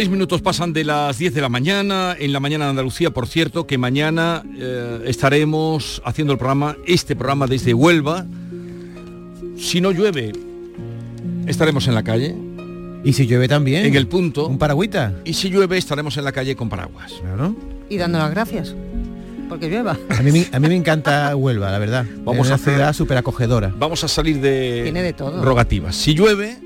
Seis minutos pasan de las 10 de la mañana, en la mañana de Andalucía, por cierto, que mañana eh, estaremos haciendo el programa, este programa desde Huelva. Si no llueve, estaremos en la calle. Y si llueve también. En el punto. Un paragüita. Y si llueve, estaremos en la calle con paraguas. Claro. Y dando las gracias. Porque llueva. A mí, me- a mí me encanta Huelva, la verdad. Vamos es a una hacer- ciudad súper acogedora. Vamos a salir de, Tiene de todo. rogativas. Si llueve,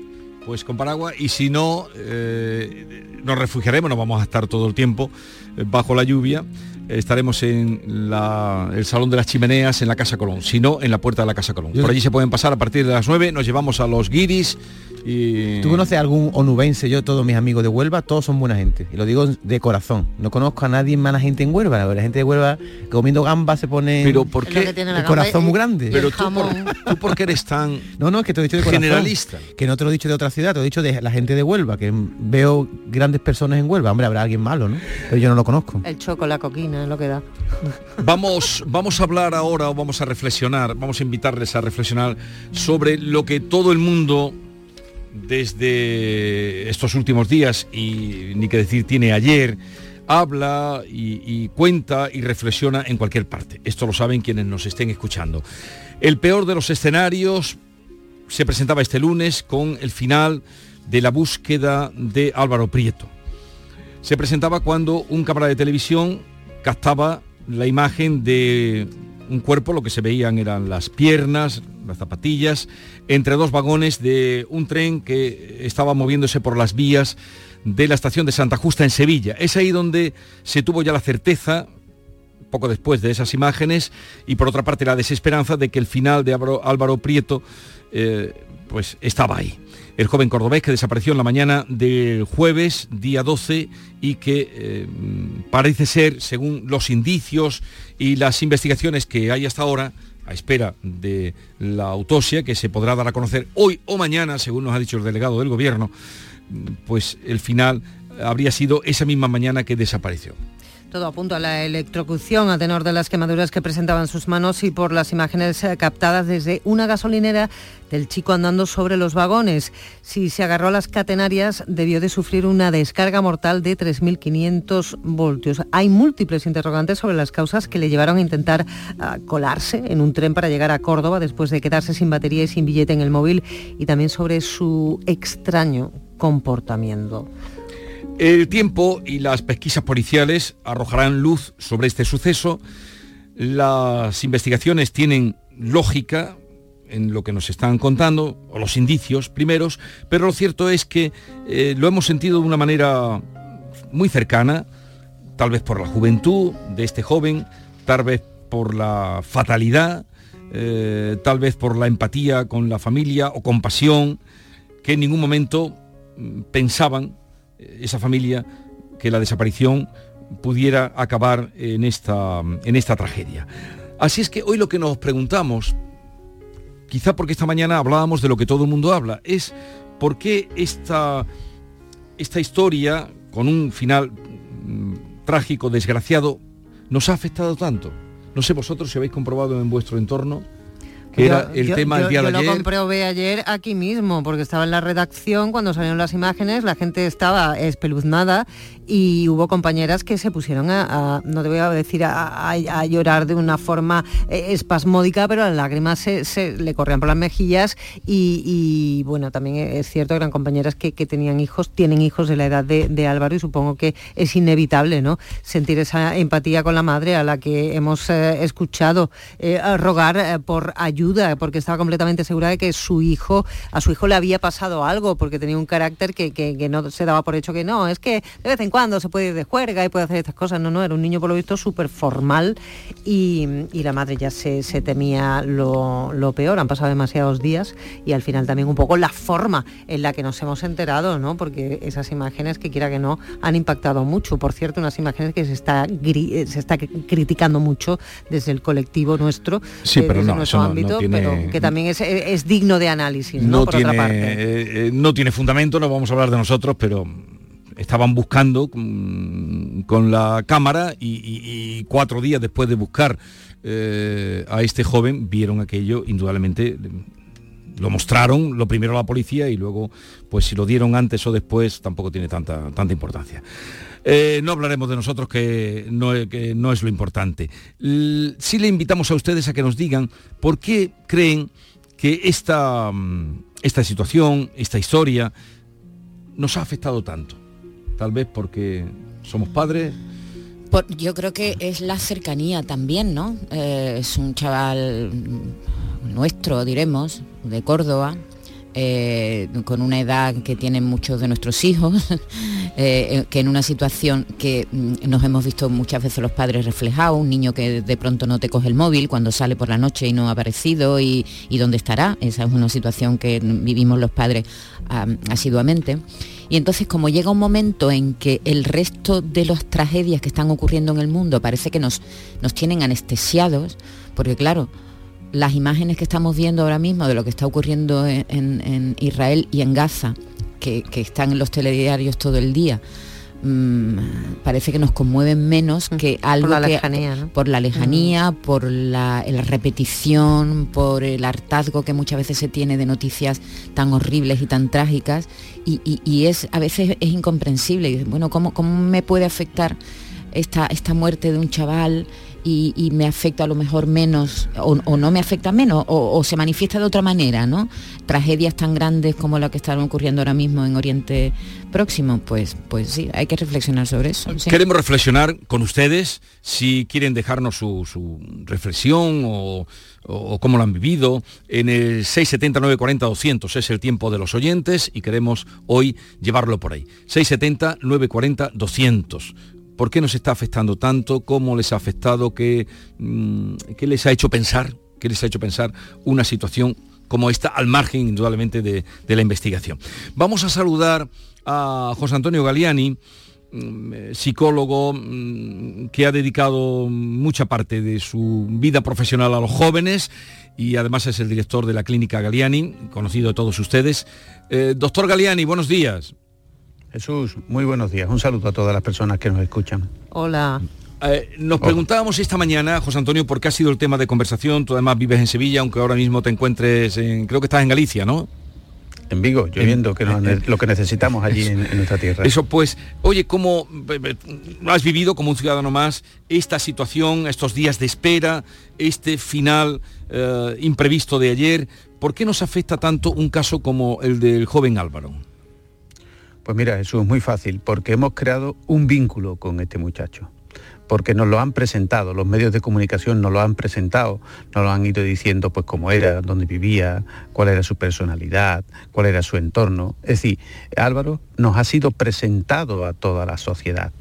pues con paraguas, y si no, eh, nos refugiaremos, no vamos a estar todo el tiempo eh, bajo la lluvia. Estaremos en la- el Salón de las Chimeneas en la Casa Colón, si no, en la puerta de la Casa Colón. Por allí se pueden pasar a partir de las 9, nos llevamos a los guiris y... ¿Tú conoces algún onubense? Yo, todos mis amigos de Huelva, todos son buena gente. Y lo digo de corazón. No conozco a nadie mala gente en Huelva. La gente de Huelva comiendo gambas se pone Pero ¿por qué? que tiene la el gamba corazón y- muy grande. Pero tú por, jamón. tú por qué eres tan No, no, es que te lo he dicho de corazón. generalista. Que no te lo he dicho de otra ciudad, te lo he dicho de la gente de Huelva, que veo grandes personas en Huelva. Hombre, habrá alguien malo, ¿no? Pero yo no lo conozco. El choco, la coquina, es lo que da. Vamos, vamos a hablar ahora o vamos a reflexionar, vamos a invitarles a reflexionar sobre lo que todo el mundo desde estos últimos días y ni que decir tiene ayer, habla y, cuenta y reflexiona en cualquier parte. Esto lo saben quienes nos estén escuchando. El peor de los escenarios se presentaba este lunes con el final de la búsqueda de Álvaro Prieto. Se presentaba cuando un cámara de televisión captaba la imagen de un cuerpo, lo que se veían eran las piernas, las zapatillas, entre dos vagones de un tren que estaba moviéndose por las vías de la estación de Santa Justa en Sevilla. Es ahí donde se tuvo ya la certeza, poco después de esas imágenes, y por otra parte la desesperanza de que el final de Álvaro, Prieto eh, pues estaba ahí. El joven cordobés que desapareció en la mañana del jueves, día 12, y que eh, parece ser, según los indicios y las investigaciones que hay hasta ahora, a espera de la autopsia que se podrá dar a conocer hoy o mañana, según nos ha dicho el delegado del gobierno, pues el final habría sido esa misma mañana que desapareció. Todo apunta a la electrocución a tenor de las quemaduras que presentaban sus manos y por las imágenes eh, captadas desde una gasolinera del chico andando sobre los vagones. Si se agarró a las catenarias, debió de sufrir una descarga mortal de 3.500 voltios. Hay múltiples interrogantes sobre las causas que le llevaron a intentar ah, colarse en un tren para llegar a Córdoba después de quedarse sin batería y sin billete en el móvil y también sobre su extraño comportamiento. El tiempo y las pesquisas policiales arrojarán luz sobre este suceso. Las investigaciones tienen lógica en lo que nos están contando, o los indicios primeros, pero lo cierto es que eh, lo hemos sentido de una manera muy cercana, tal vez por la juventud de este joven, tal vez por la fatalidad, eh, tal vez por la empatía con la familia o compasión, que en ningún momento mm, pensaban esa familia que la desaparición pudiera acabar en esta, en esta tragedia. Así es que hoy lo que nos preguntamos, quizá porque esta mañana hablábamos de lo que todo el mundo habla, es por qué esta, esta historia, con un final mm, trágico, desgraciado, nos ha afectado tanto. No sé vosotros si habéis comprobado en vuestro entorno que era Yo- el yo- tema del día yo de lo comprobé ayer aquí mismo, porque estaba en la redacción cuando salieron las imágenes, la gente estaba espeluznada y hubo compañeras que se pusieron a, no te voy a decir, a, llorar de una forma eh, espasmódica, pero las lágrimas se, le corrían por las mejillas y, bueno, también es cierto que eran compañeras que, que tenían hijos, tienen hijos de la edad de, Álvaro y supongo que es inevitable, ¿no? Sentir esa empatía con la madre a la que hemos eh, escuchado eh, rogar por ayuda porque estaba completamente segura de que su hijo, a su hijo le había pasado algo, porque tenía un carácter que, que, no se daba por hecho que no, es que de vez en cuando se puede ir de juerga y puede hacer estas cosas. No, no, era un niño por lo visto súper formal y, la madre ya se, temía lo, lo, peor. Han pasado demasiados días y al final también un poco la forma en la que nos hemos enterado, ¿no? Porque esas imágenes que quiera que no han impactado mucho. Por cierto, unas imágenes que se está, se está criticando mucho desde el colectivo nuestro, sí, pero no, nuestro ámbito, pero que también es, digno de análisis, ¿no? por tiene, otra parte. Eh, eh, no tiene fundamento, no vamos a hablar de nosotros, pero estaban buscando con, la cámara y, cuatro días después de buscar eh, a este joven vieron aquello, indudablemente lo mostraron, lo primero a la policía y luego, pues si lo dieron antes o después, tampoco tiene tanta, tanta importancia. Eh, no hablaremos de nosotros, que no, que no es lo importante. sí le invitamos a ustedes a que nos digan por qué creen que esta, mm, esta situación, esta historia, nos ha afectado tanto. Tal vez porque somos padres. yo creo que es la cercanía también, ¿no? Eh, es un chaval nuestro, diremos, de Córdoba, eh, con una edad que tienen muchos de nuestros hijos, eh, que en una situación que mm, nos hemos visto muchas veces los padres reflejados, un niño que de pronto no te coge el móvil cuando sale por la noche y no ha aparecido y, dónde estará. Esa es una situación que vivimos los padres asiduamente. Y entonces como llega un momento en que el resto de las tragedias que están ocurriendo en el mundo parece que nos, nos tienen anestesiados, porque claro, las imágenes que estamos viendo ahora mismo de lo que está ocurriendo en, Israel y en Gaza, que, están en los telediarios todo el día, mm, parece que nos conmueven menos mm, que algo por la lejanía, por la lejanía, mm. por la, repetición, por el hartazgo que muchas veces se tiene de noticias tan horribles y tan trágicas y, es a veces es incomprensible. Y, bueno, ¿cómo, ¿cómo me puede afectar esta, esta muerte de un chaval? Y, me afecta a lo mejor menos o, no me afecta menos o, se manifiesta de otra manera, ¿no? Tragedias tan grandes como la que están ocurriendo ahora mismo en Oriente Próximo, pues, pues sí, hay que reflexionar sobre eso. Queremos reflexionar con ustedes, si quieren dejarnos su, reflexión o, cómo lo han vivido, en el 670 40 200 es el tiempo de los oyentes y queremos hoy llevarlo por ahí. 670 940 200 ¿Por qué nos está afectando tanto? ¿Cómo les ha afectado? ¿Qué, mm, qué les ha hecho pensar? ¿Qué les ha hecho pensar una situación como esta al margen indudablemente de, la investigación? Vamos a saludar a José Antonio Galiani, mm, psicólogo mm, que ha dedicado mucha parte de su vida profesional a los jóvenes y además es el director de la clínica Galiani, conocido de todos ustedes. Eh, doctor Galiani, buenos días. Jesús, muy buenos días. Un saludo a todas las personas que nos escuchan. Hola. Eh, nos preguntábamos esta mañana, José Antonio, por qué ha sido el tema de conversación. Tú además vives en Sevilla, aunque ahora mismo te encuentres en, creo que estás en Galicia, ¿no? En Vigo, lloviendo, que lo que necesitamos allí en, nuestra tierra. Eso pues, oye, ¿cómo has vivido como un ciudadano más esta situación, estos días de espera, este final eh, imprevisto de ayer? ¿Por qué nos afecta tanto un caso como el del joven Álvaro? Pues mira, eso es muy fácil, porque hemos creado un vínculo con este muchacho porque nos lo han presentado, los medios de comunicación nos lo han presentado, nos lo han ido diciendo pues cómo era, dónde vivía, cuál era su personalidad, cuál era su entorno. Es decir, Álvaro nos ha sido presentado a toda la sociedad.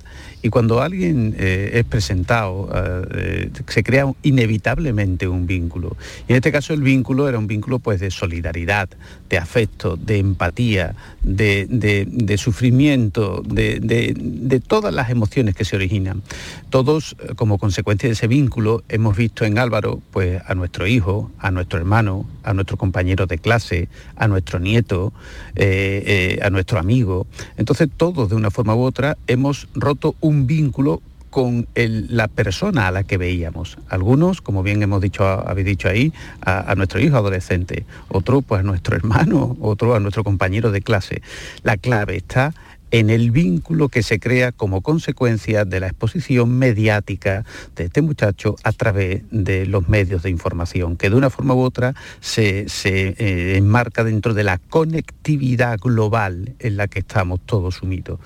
Y cuando alguien eh, es presentado, eh, se crea inevitablemente un vínculo. Y en este caso el vínculo era un vínculo pues, de solidaridad, de afecto, de empatía, de, sufrimiento, de, todas las emociones que se originan. Todos, eh, como consecuencia de ese vínculo, hemos visto en Álvaro pues, a nuestro hijo, a nuestro hermano, a nuestro compañero de clase, a nuestro nieto, a nuestro amigo. Entonces todos, de una forma u otra, hemos roto un vínculo con la persona a la que veíamos. Algunos, como bien hemos dicho, habéis dicho ahí, a, nuestro hijo adolescente, otro pues a nuestro hermano, otro a nuestro compañero de clase. La clave está en el vínculo que se crea como consecuencia de la exposición mediática de este muchacho a través de los medios de información, que de una forma u otra se, eh, enmarca dentro de la conectividad global en la que estamos todos sumidos.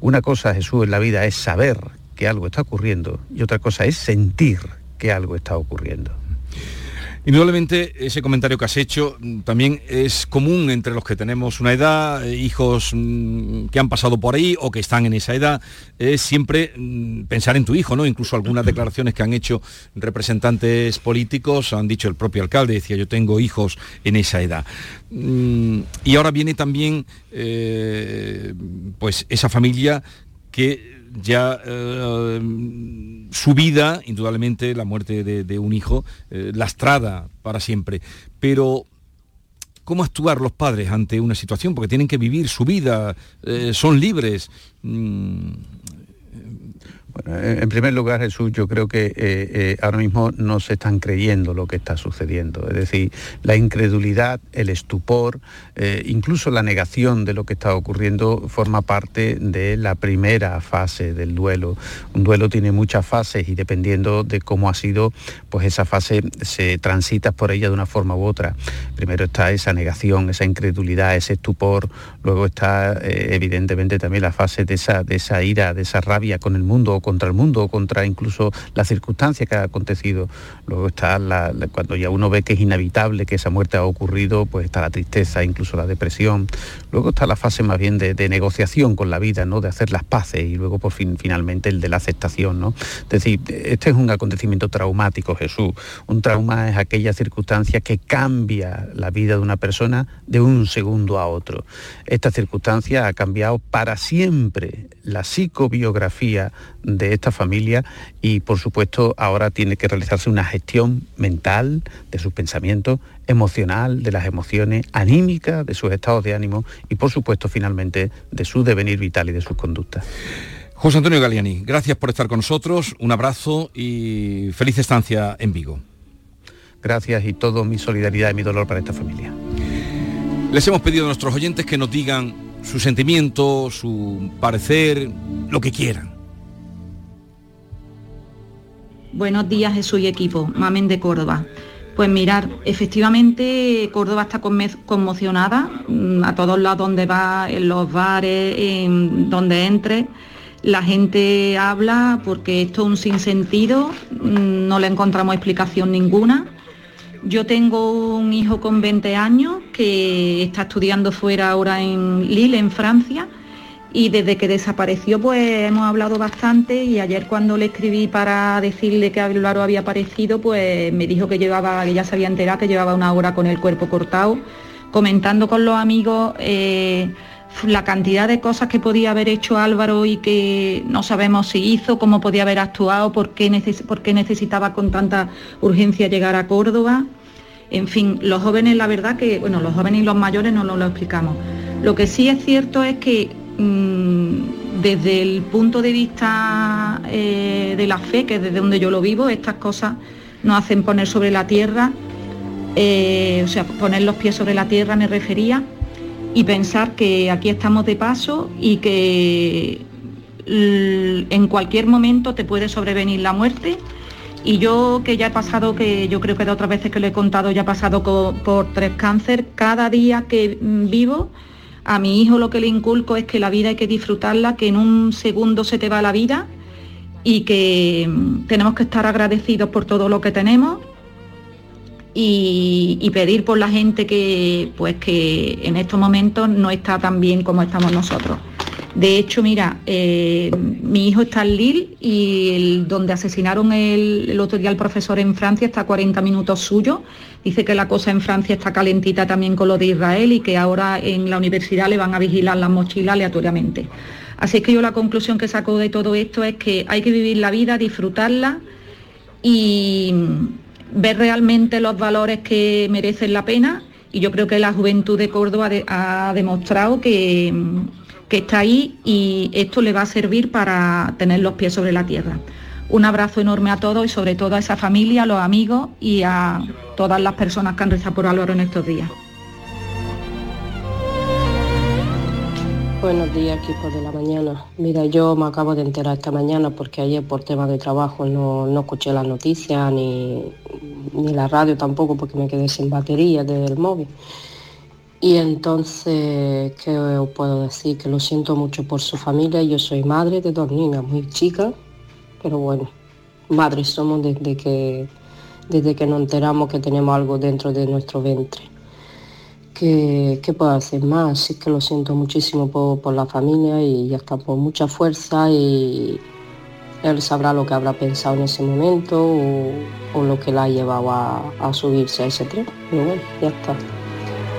Una cosa, Jesús, en la vida es saber que algo está ocurriendo y otra cosa es sentir que algo está ocurriendo. Indudablemente ese comentario que has hecho mm, también es común entre los que tenemos una edad, eh, hijos mm, que han pasado por ahí o que están en esa edad, es siempre mm, pensar en tu hijo, ¿no? Incluso algunas declaraciones que han hecho representantes políticos, han dicho el propio alcalde, decía yo tengo hijos en esa edad. Y ahora viene también eh, pues esa familia que ya eh, su vida, indudablemente la muerte de, un hijo, eh, lastrada para siempre. Pero ¿cómo actuar los padres ante una situación? Porque tienen que vivir su vida, eh, son libres. Mm, en primer lugar, Jesús, yo creo que eh, eh, ahora mismo no se están creyendo lo que está sucediendo. Es decir, la incredulidad, el estupor, eh, incluso la negación de lo que está ocurriendo forma parte de la primera fase del duelo. Un duelo tiene muchas fases y dependiendo de cómo ha sido, pues esa fase se transita por ella de una forma u otra. Primero está esa negación, esa incredulidad, ese estupor. Luego está evidentemente también la fase de esa, de esa ira, de esa rabia con el mundo contra el mundo, contra incluso las circunstancias que ha acontecido. Luego está cuando ya uno ve que es inevitable que esa muerte ha ocurrido, pues está la tristeza, incluso la depresión. Luego está la fase más bien de, negociación con la vida, ¿no? de hacer las paces y luego por fin finalmente el de la aceptación. ¿no? Es decir, este es un acontecimiento traumático, Jesús. Un trauma es aquella circunstancia que cambia la vida de una persona de un segundo a otro. Esta circunstancia ha cambiado para siempre la psicobiografía de esta familia y por supuesto ahora tiene que realizarse una gestión mental de sus pensamientos, emocional, de las emociones, anímica, de sus estados de ánimo y por supuesto finalmente de su devenir vital y de sus conductas. José Antonio Galiani, gracias por estar con nosotros, un abrazo y feliz estancia en Vigo. Gracias y todo mi solidaridad y mi dolor para esta familia. Les hemos pedido a nuestros oyentes que nos digan su sentimiento, su parecer, lo que quieran. Buenos días Jesús y equipo, Mamen de Córdoba. Pues mirar, efectivamente Córdoba está conmocionada mm, a todos lados donde va, en los bares, donde entre. La gente habla porque esto es un sinsentido, mm, no le encontramos explicación ninguna. Yo tengo un hijo con 20 años que está estudiando fuera ahora en Lille, en Francia, y desde que desapareció pues hemos hablado bastante y ayer cuando le escribí para decirle que Álvaro había aparecido pues me dijo que llevaba, que ya se había enterado que llevaba una hora con el cuerpo cortado, comentando con los amigos eh, la cantidad de cosas que podía haber hecho Álvaro y que no sabemos si hizo, cómo podía haber actuado, por qué, por qué necesitaba con tanta urgencia llegar a Córdoba. En fin, los jóvenes, la verdad que, bueno, los jóvenes y los mayores no lo explicamos. Lo que sí es cierto es que desde el punto de vista eh, de la fe, que es desde donde yo lo vivo, estas cosas nos hacen poner sobre la tierra, eh, o sea, poner los pies sobre la tierra me refería, y pensar que aquí estamos de paso y que en cualquier momento te puede sobrevenir la muerte. Y yo que ya he pasado, que yo creo que de otras veces que lo he contado, ya he pasado por tres cánceres, cada día que mm, vivo, a mi hijo lo que le inculco es que la vida hay que disfrutarla, que en un segundo se te va la vida y que mm, tenemos que estar agradecidos por todo lo que tenemos y, pedir por la gente que, pues, que en estos momentos no está tan bien como estamos nosotros. De hecho, mira, eh, mi hijo está en Lille y el, donde asesinaron el, otro día al profesor en Francia está a 40 minutos suyo. Dice que la cosa en Francia está calentita también con lo de Israel y que ahora en la universidad le van a vigilar las mochilas aleatoriamente. Así que yo la conclusión que saco de todo esto es que hay que vivir la vida, disfrutarla y ver realmente los valores que merecen la pena. Y yo creo que la juventud de Córdoba ha demostrado que que está ahí y esto le va a servir para tener los pies sobre la tierra. Un abrazo enorme a todos y sobre todo a esa familia, a los amigos y a todas las personas que han rezado por Álvaro en estos días. Buenos días, equipo de la mañana. Mira, yo me acabo de enterar esta mañana porque ayer por tema de trabajo no, no escuché las noticias ni, ni la radio tampoco porque me quedé sin batería del móvil. Y entonces, ¿qué os puedo decir? Que lo siento mucho por su familia. Yo soy madre de dos niñas muy chicas, pero bueno, madres somos desde que, desde que nos enteramos que tenemos algo dentro de nuestro ventre. ¿Qué, qué puedo hacer más? Sí que lo siento muchísimo por, por la familia y ya está, por mucha fuerza y él sabrá lo que habrá pensado en ese momento o, lo que la ha llevado a subirse a ese tren. Pero bueno, ya está.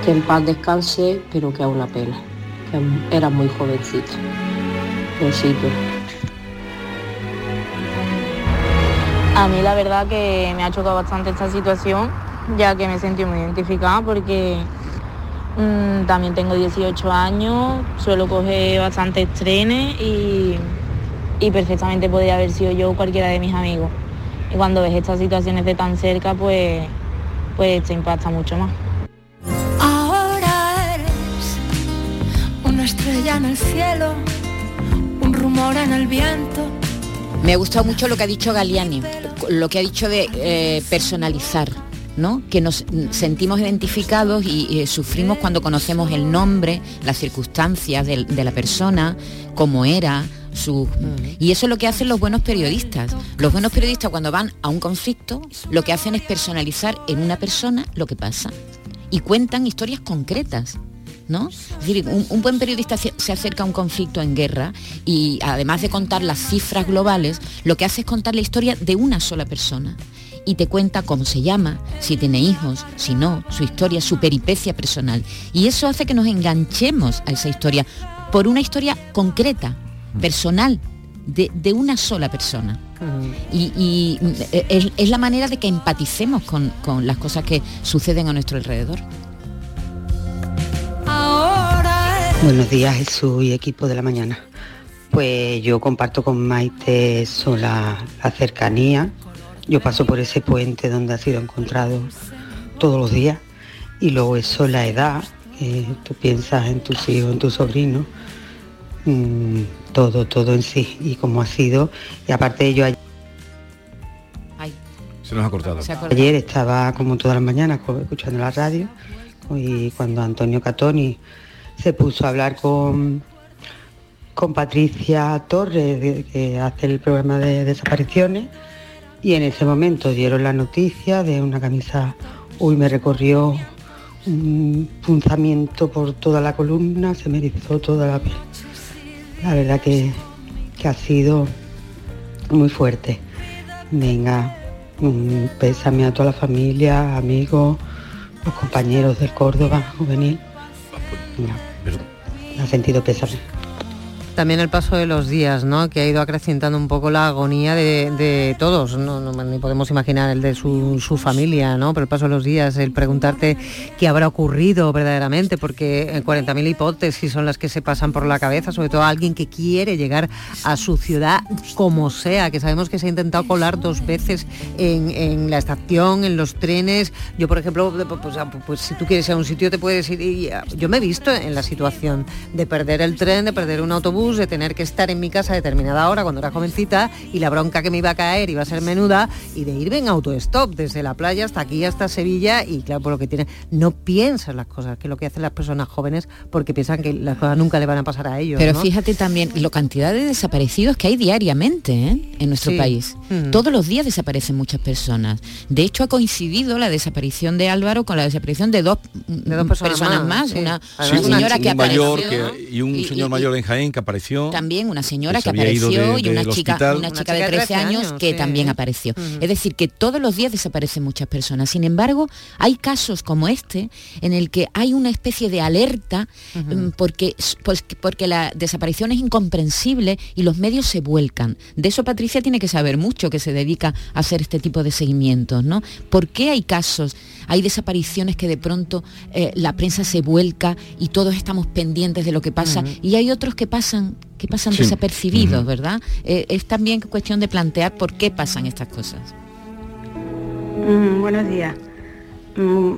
Que en paz descanse, pero que a una pena. Que era muy jovencita. Besito. A mí la verdad que me ha chocado bastante esta situación, ya que me sentí muy identificada porque mm, también tengo 18 años, suelo coger bastantes trenes y, y perfectamente podría haber sido yo o cualquiera de mis amigos. Y cuando ves estas situaciones de tan cerca, pues, pues te impacta mucho más. Estrella en el cielo, un rumor en el viento. Me ha gustado mucho lo que ha dicho Galiani, lo que ha dicho de eh, personalizar. ¿no? que nos sentimos identificados y, y, sufrimos cuando conocemos el nombre, las circunstancias de, de la persona, cómo era, su... Y eso es lo que hacen los buenos periodistas. Los buenos periodistas cuando van a un conflicto, lo que hacen es personalizar en una persona lo que pasa. Y cuentan historias concretas. ¿No? Es decir, un, un, buen periodista se, acerca a un conflicto en guerra y además de contar las cifras globales, lo que hace es contar la historia de una sola persona y te cuenta cómo se llama, si tiene hijos, si no, su historia, su peripecia personal. Y eso hace que nos enganchemos a esa historia por una historia concreta, personal, de, de una sola persona. Y, y es, es, la manera de que empaticemos con, con las cosas que suceden a nuestro alrededor. Buenos días Jesús y equipo de la mañana. Pues yo comparto con Maite eso, la, la cercanía. Yo paso por ese puente donde ha sido encontrado todos los días y luego eso, la edad, eh, tú piensas en tus hijos, en tus sobrinos, mmm, todo, todo en sí y cómo ha sido. Y aparte de ello ayer, Se nos ha cortado. ayer estaba como todas las mañanas escuchando la radio y cuando Antonio Catoni se puso a hablar con, con Patricia Torres, que hace el programa de desapariciones, y en ese momento dieron la noticia de una camisa, uy, me recorrió un punzamiento por toda la columna, se me erizó toda la piel. La verdad que, que ha sido muy fuerte. Venga, un pésame a toda la familia, amigos, los compañeros del Córdoba juvenil. No, ha sentido pésame. También el paso de los días, ¿no? Que ha ido acrecentando un poco la agonía de, todos. No, ni podemos imaginar el de su, familia, ¿no? Pero el paso de los días, el preguntarte qué habrá ocurrido verdaderamente, porque 40.000 hipótesis son las que se pasan por la cabeza, sobre todo a alguien que quiere llegar a su ciudad como sea, que sabemos que se ha intentado colar dos veces en, la estación, en los trenes. Yo, por ejemplo, pues, pues, si tú quieres ir a un sitio te puedes ir. Y yo me he visto en la situación de perder el tren, de perder un autobús de tener que estar en mi casa a determinada hora cuando era jovencita y la bronca que me iba a caer iba a ser menuda y de irme en autostop desde la playa hasta aquí, hasta Sevilla y claro, por lo que tiene, no piensas las cosas, que es lo que hacen las personas jóvenes porque piensan que las cosas nunca le van a pasar a ellos. Pero ¿no? fíjate también la cantidad de desaparecidos que hay diariamente ¿eh? en nuestro sí. país. Mm. Todos los días desaparecen muchas personas. De hecho, ha coincidido la desaparición de Álvaro con la desaparición de dos, de dos personas, personas, más. Sí. Una, sí, una, señora un que mayor apareció. Que, y un señor y, mayor en Jaén que apareció también una señora que, que apareció de, y una chica, una, una chica, de 13 años, que sí. también apareció. Uh -huh. Es decir, que todos los días desaparecen muchas personas. Sin embargo, hay casos como este en el que hay una especie de alerta uh -huh. porque, pues, porque la desaparición es incomprensible y los medios se vuelcan. De eso Patricia tiene que saber mucho, que se dedica a hacer este tipo de seguimientos, ¿no? ¿Por qué hay casos, hay desapariciones que de pronto eh, la prensa se vuelca y todos estamos pendientes de lo que pasa uh -huh. y hay otros que pasan que pasan sí. desapercibidos, uh -huh. ¿verdad? Eh, es también cuestión de plantear por qué pasan estas cosas. Mm, buenos días. Mm,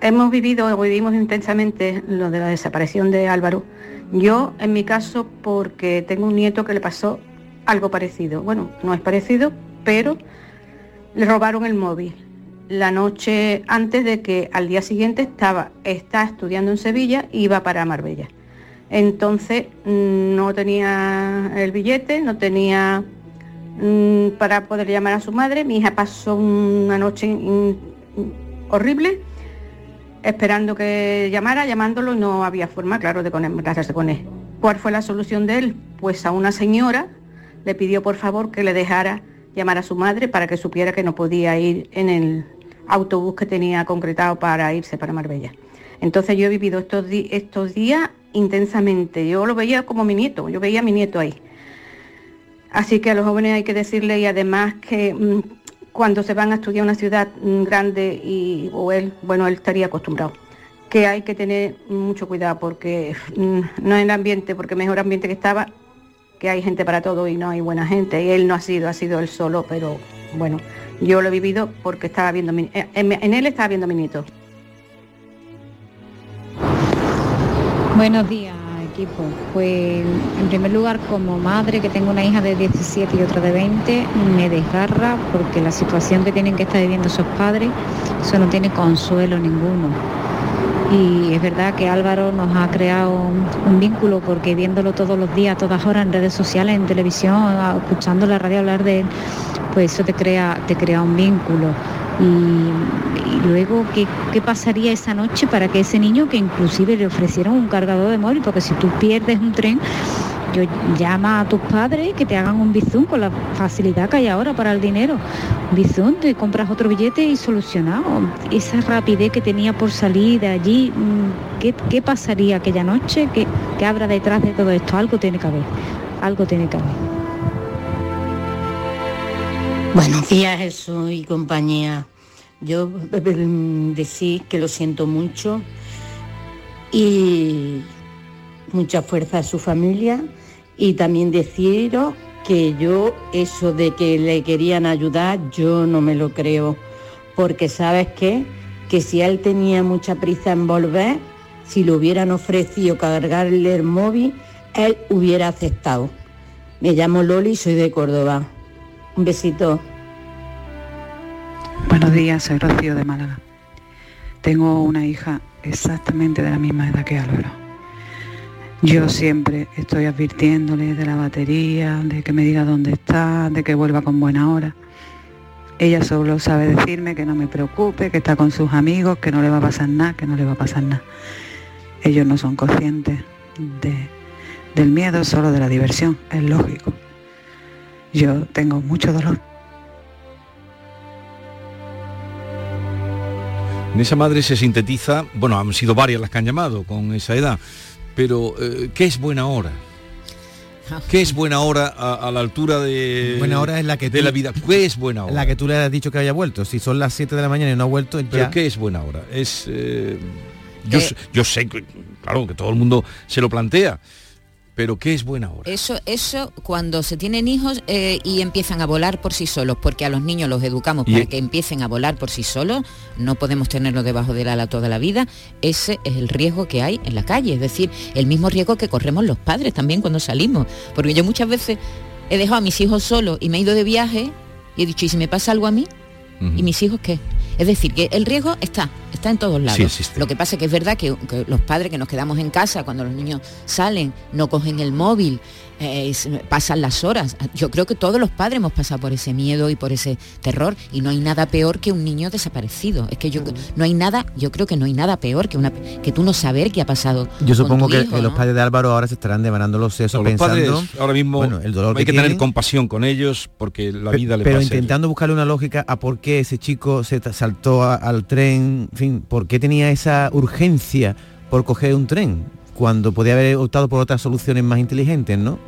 hemos vivido o vivimos intensamente lo de la desaparición de Álvaro. Yo, en mi caso, porque tengo un nieto que le pasó algo parecido. Bueno, no es parecido, pero le robaron el móvil la noche antes de que al día siguiente estaba está estudiando en Sevilla y iba para Marbella. Entonces no tenía el billete, no tenía mm, para poder llamar a su madre. Mi hija pasó una noche horrible esperando que llamara, llamándolo no había forma, claro, de conectarse con él. ¿Cuál fue la solución de él? Pues a una señora le pidió por favor que le dejara llamar a su madre para que supiera que no podía ir en el autobús que tenía concretado para irse para Marbella. Entonces yo he vivido estos, estos días intensamente. Yo lo veía como mi nieto, yo veía a mi nieto ahí. Así que a los jóvenes hay que decirle y además que mm, cuando se van a estudiar una ciudad mm, grande y o él, bueno, él estaría acostumbrado, que hay que tener mucho cuidado porque mm, no es el ambiente, porque mejor ambiente que estaba, que hay gente para todo y no hay buena gente. Y él no ha sido, ha sido él solo, pero bueno, yo lo he vivido porque estaba viendo, mi, eh, en, en él estaba viendo mi nieto. Buenos días, equipo. Pues en primer lugar, como madre que tengo una hija de 17 y otra de 20, me desgarra porque la situación que tienen que estar viviendo esos padres, eso no tiene consuelo ninguno. Y es verdad que Álvaro nos ha creado un, vínculo porque viéndolo todos los días, todas horas en redes sociales, en televisión, escuchando la radio hablar de él, pues eso te crea, te crea un vínculo. Y, luego, ¿qué, ¿qué, pasaría esa noche para que ese niño, que inclusive le ofrecieron un cargador de móvil, porque si tú pierdes un tren, yo llama a tus padres que te hagan un bizum con la facilidad que hay ahora para el dinero. Bizum, te compras otro billete y solucionado. Esa rapidez que tenía por salir de allí, ¿qué, qué pasaría aquella noche? ¿Qué, ¿Qué habrá detrás de todo esto? Algo tiene que haber, algo tiene que haber. Buenos días Jesús y compañía. Yo decir que lo siento mucho y mucha fuerza a su familia y también deciros que yo eso de que le querían ayudar yo no me lo creo. Porque sabes qué que si él tenía mucha prisa en volver si le hubieran ofrecido cargarle el móvil él hubiera aceptado. Me llamo Loli y soy de Córdoba un besito. Buenos días, soy Rocío de Málaga. Tengo una hija exactamente de la misma edad que Álvaro. Yo siempre estoy advirtiéndole de la batería, de que me diga dónde está, de que vuelva con buena hora. Ella solo sabe decirme que no me preocupe, que está con sus amigos, que no le va a pasar nada, que no le va a pasar nada. Ellos no son conscientes de, del miedo, solo de la diversión, es lógico. Yo tengo mucho dolor. En esa madre se sintetiza, bueno, han sido varias las que han llamado con esa edad, pero eh, ¿qué es buena hora? ¿Qué es buena hora a, a, la altura de buena hora es la que de tú, la vida? ¿Qué es buena hora? La que tú le has dicho que haya vuelto. Si son las 7 de la mañana y no ha vuelto, ya. ¿Pero qué es buena hora? Es eh, yo, eh, yo sé que claro que todo el mundo se lo plantea, pero ¿qué es buena hora? Eso, eso cuando se tienen hijos eh, y empiezan a volar por sí solos, porque a los niños los educamos para que empiecen a volar por sí solos, no podemos tenerlos debajo del ala toda la vida, ese es el riesgo que hay en la calle, es decir, el mismo riesgo que corremos los padres también cuando salimos, porque yo muchas veces he dejado a mis hijos solos y me he ido de viaje y he dicho, ¿y si me pasa algo a mí? Uh -huh. ¿Y mis hijos qué? Es decir, que el riesgo está, está en todos lados. Sí, Lo que pasa es que es verdad que, que, los padres que nos quedamos en casa cuando los niños salen, no cogen el móvil, eh, pasan las horas. Yo creo que todos los padres hemos pasado por ese miedo y por ese terror y no hay nada peor que un niño desaparecido. Es que yo no hay nada, yo creo que no hay nada peor que una que tú no saber qué ha pasado. Yo supongo que hijo, los padres de Álvaro ahora se estarán devanando los sesos los pensando padres ahora mismo bueno, el dolor hay que, que tener tienen, compasión con ellos porque la vida le pero pasa intentando buscarle una lógica a por qué ese chico se saltó a, al tren, en fin, por qué tenía esa urgencia por coger un tren cuando podía haber optado por otras soluciones más inteligentes, ¿no?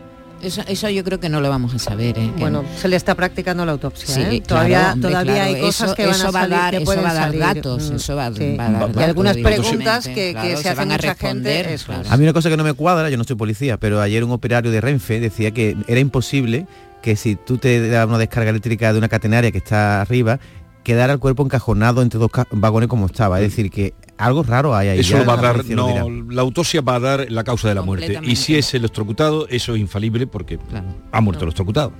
Eso, eso, yo creo que no lo vamos a saber. ¿eh? Bueno, se le está practicando la autopsia. Sí, ¿eh? claro, todavía hombre, todavía claro, hay cosas eso, que van eso a va salir, a dar, que eso va a dar salir. datos, Mm, eso va, sí. va a dar Y algunas preguntas que, claro, que se, se hace van a mucha responder, gente. Eso claro. es. A mí una cosa que no me cuadra, yo no soy policía, pero ayer un operario de Renfe decía que era imposible que si tú te das una descarga eléctrica de una catenaria que está arriba, quedara el cuerpo encajonado entre dos vagones como estaba. Es decir, que algo raro hay ahí. Eso ya va a dar, no, la autopsia va a dar la causa de la muerte. Y si es electrocutado, eso es infalible porque ha muerto electrocutado.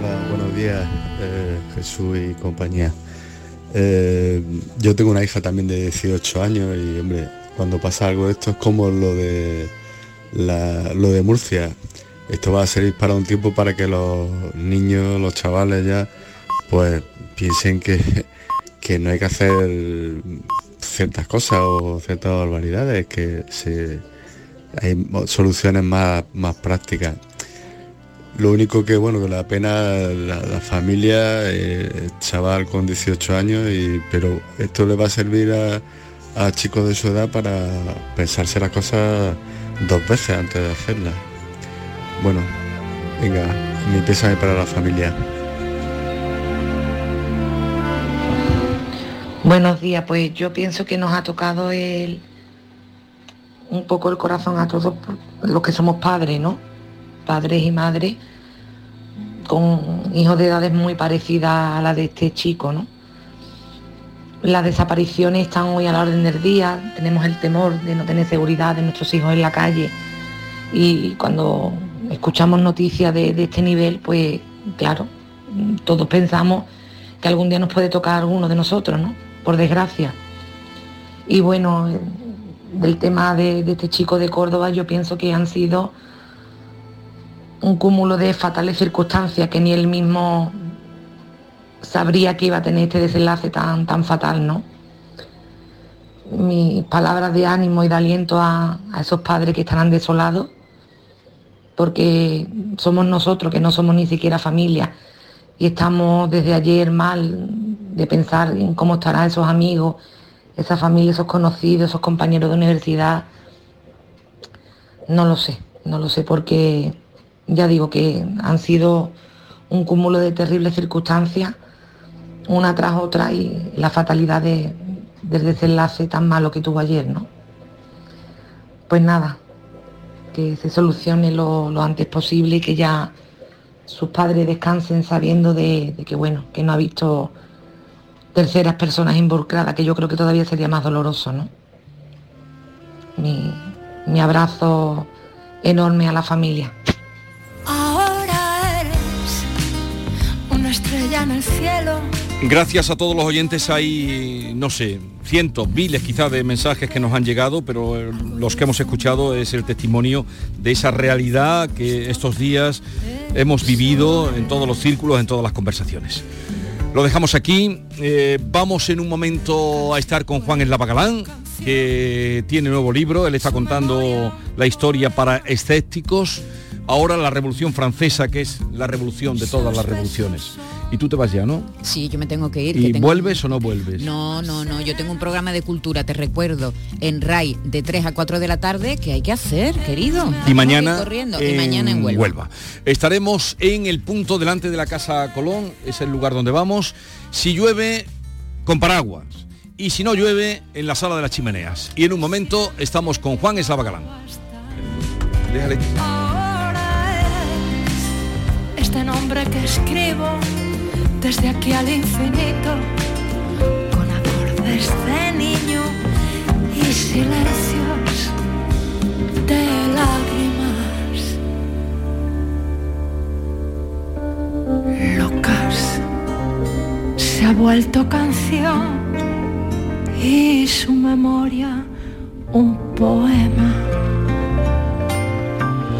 Hola, buenos días, eh, Jesús y compañía. Eh, yo tengo una hija también de 18 años y, hombre, cuando pasa algo de esto es como lo de, la- lo de Murcia. Esto va a servir para un tiempo para que los niños, los chavales ya, pues piensen que, que no hay que hacer ciertas cosas o ciertas barbaridades, que hay soluciones más, más prácticas. Lo único que, bueno, que la pena la, familia, eh, chaval con 18 años, y, pero esto le va a servir a chicos de su edad para pensarse las cosas dos veces antes de hacerlas. Bueno, venga, mi pésame para la familia. Buenos días, pues yo pienso que nos ha tocado el, un poco el corazón a todos los que somos padres, ¿no? Padres y madres con hijos de edades muy parecidas a la de este chico, ¿no? Las desapariciones están hoy a la orden del día, tenemos el temor de no tener seguridad de nuestros hijos en la calle y cuando escuchamos noticias de, este nivel, pues claro, todos pensamos que algún día nos puede tocar alguno de nosotros, ¿no? Por desgracia. Y bueno, del tema de, este chico de Córdoba, yo pienso que han sido un cúmulo de fatales circunstancias que ni él mismo sabría que iba a tener este desenlace tan, tan fatal, ¿no? Mis palabras de ánimo y de aliento a, esos padres que estarán desolados, porque somos nosotros que no somos ni siquiera familia y estamos desde ayer mal de pensar en cómo estarán esos amigos, esa familia, esos conocidos, esos compañeros de universidad. No lo sé, no lo sé porque ya digo que han sido un cúmulo de terribles circunstancias, una tras otra, y la fatalidad de, del desenlace tan malo que tuvo ayer, ¿no? Pues nada, que se solucione lo, antes posible y que ya sus padres descansen sabiendo de, que bueno, que no ha visto terceras personas involucradas, que yo creo que todavía sería más doloroso, ¿no? Mi, mi abrazo enorme a la familia. estrella en el cielo. Gracias a todos los oyentes hay, no sé, cientos, miles quizás de mensajes que nos han llegado, pero eh, los que hemos escuchado es el testimonio de esa realidad que estos días hemos vivido en todos los círculos, en todas las conversaciones. Lo dejamos aquí, eh, vamos en un momento a estar con Juan Eslavagalán, que tiene nuevo libro, él está contando la historia para escépticos ahora la Revolución Francesa, que es la revolución de todas las revoluciones. Y tú te vas ya, ¿no? Sí, yo me tengo que ir. ¿Y vuelves o no vuelves? No, no, no. Yo tengo un programa de cultura, te recuerdo, en RAI de 3 a 4 de la tarde que hay que hacer, querido. Y mañana, corriendo. y mañana en Huelva. Estaremos en el punto delante de la Casa Colón, es el lugar donde vamos. Si llueve, con paraguas. Y si no llueve, en la sala de las chimeneas. Y en un momento estamos con Juan Eslava Galán. Déjale este nombre que escribo desde aquí al infinito, con acordes de niño y silencios de lágrimas. Locas se ha vuelto canción y su memoria un poema.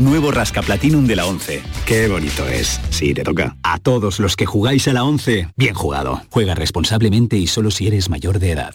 Nuevo Rasca Platinum de la 11. Qué bonito es. Sí, te toca. A todos los que jugáis a la 11, bien jugado. Juega responsablemente y solo si eres mayor de edad.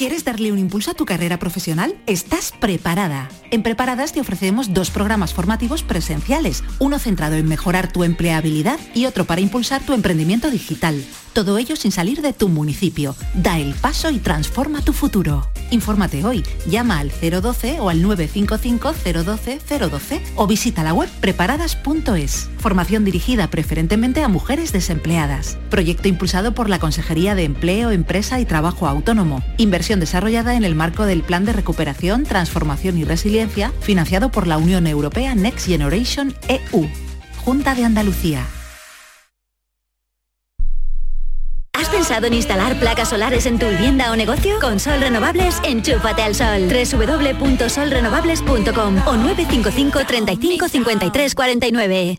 ¿Quieres darle un impulso a tu carrera profesional? Estás preparada. En Preparadas te ofrecemos dos programas formativos presenciales, uno centrado en mejorar tu empleabilidad y otro para impulsar tu emprendimiento digital. Todo ello sin salir de tu municipio. Da el paso y transforma tu futuro. Infórmate hoy. Llama al 012 o al 955 012 012 o visita la web preparadas.es. Formación dirigida preferentemente a mujeres desempleadas. Proyecto impulsado por la Consejería de Empleo, Empresa y Trabajo Autónomo. Inversión desarrollada en el marco del Plan de Recuperación, Transformación y Resiliencia, financiado por la Unión Europea Next Generation EU. Junta de Andalucía. ¿Has pensado en instalar placas solares en tu vivienda o negocio? Con Sol Renovables, enchúfate al sol. www.solrenovables.com o 955 35 53 49.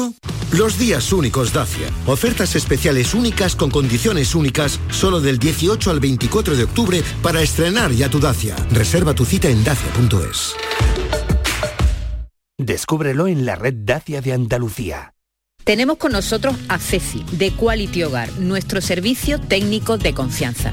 Único? Los días únicos Dacia. Ofertas especiales únicas con condiciones únicas solo del 18 al 24 de octubre para estrenar ya tu Dacia. Reserva tu cita en dacia.es. Descúbrelo en la red Dacia de Andalucía. Tenemos con nosotros a Ceci, de Quality Hogar, nuestro servicio técnico de confianza.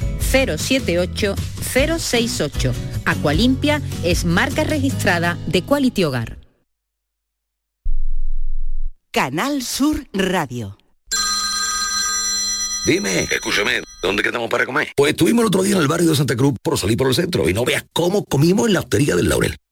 078 068. Aqualimpia es marca registrada de Quality Hogar. Canal Sur Radio. Dime, escúchame, ¿dónde quedamos para comer? Pues estuvimos el otro día en el barrio de Santa Cruz por salir por el centro y no veas cómo comimos en la hostería del Laurel.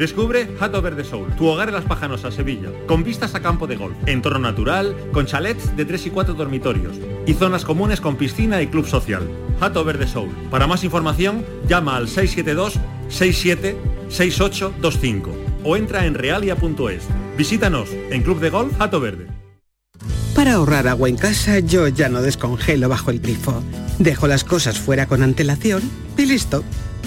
Descubre Hato Verde Soul, tu hogar en Las Pajanosas, Sevilla, con vistas a campo de golf, entorno natural, con chalets de 3 y 4 dormitorios y zonas comunes con piscina y club social. Hato Verde Soul. Para más información, llama al 672 67 6825 o entra en realia.es. Visítanos en Club de Golf Hato Verde. Para ahorrar agua en casa yo ya no descongelo bajo el grifo. Dejo las cosas fuera con antelación y listo.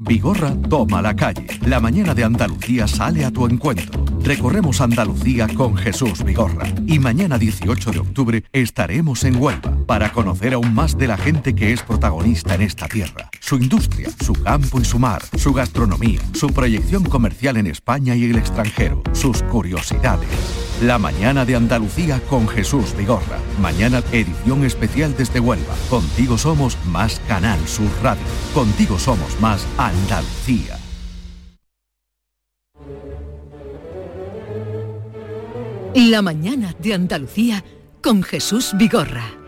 Vigorra toma la calle. La mañana de Andalucía sale a tu encuentro. Recorremos Andalucía con Jesús Vigorra. Y mañana 18 de octubre estaremos en Huelva para conocer aún más de la gente que es protagonista en esta tierra. Su industria, su campo y su mar, su gastronomía, su proyección comercial en España y el extranjero, sus curiosidades. La mañana de Andalucía con Jesús Vigorra. Mañana edición especial desde Huelva. Contigo somos más Canal Sur Radio. Contigo somos más Andalucía. La mañana de Andalucía con Jesús Vigorra.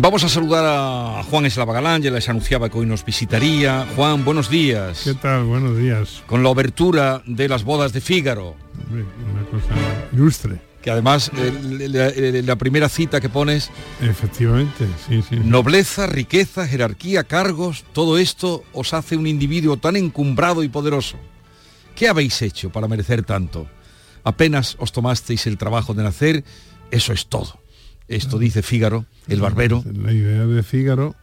Vamos a saludar a Juan Eslava Galán, ya les anunciaba que hoy nos visitaría. Juan, buenos días. ¿Qué tal? Buenos días. Con la obertura de las bodas de Fígaro. Una cosa ilustre. Que además eh, la, la- la primera cita que pones, Efectivamente, sí, sí. nobleza, riqueza, jerarquía, cargos, todo esto os hace un individuo tan encumbrado y poderoso. ¿Qué habéis hecho para merecer tanto? Apenas os tomasteis el trabajo de nacer, eso es todo. Esto dice Fígaro, el barbero. La idea de Fígaro,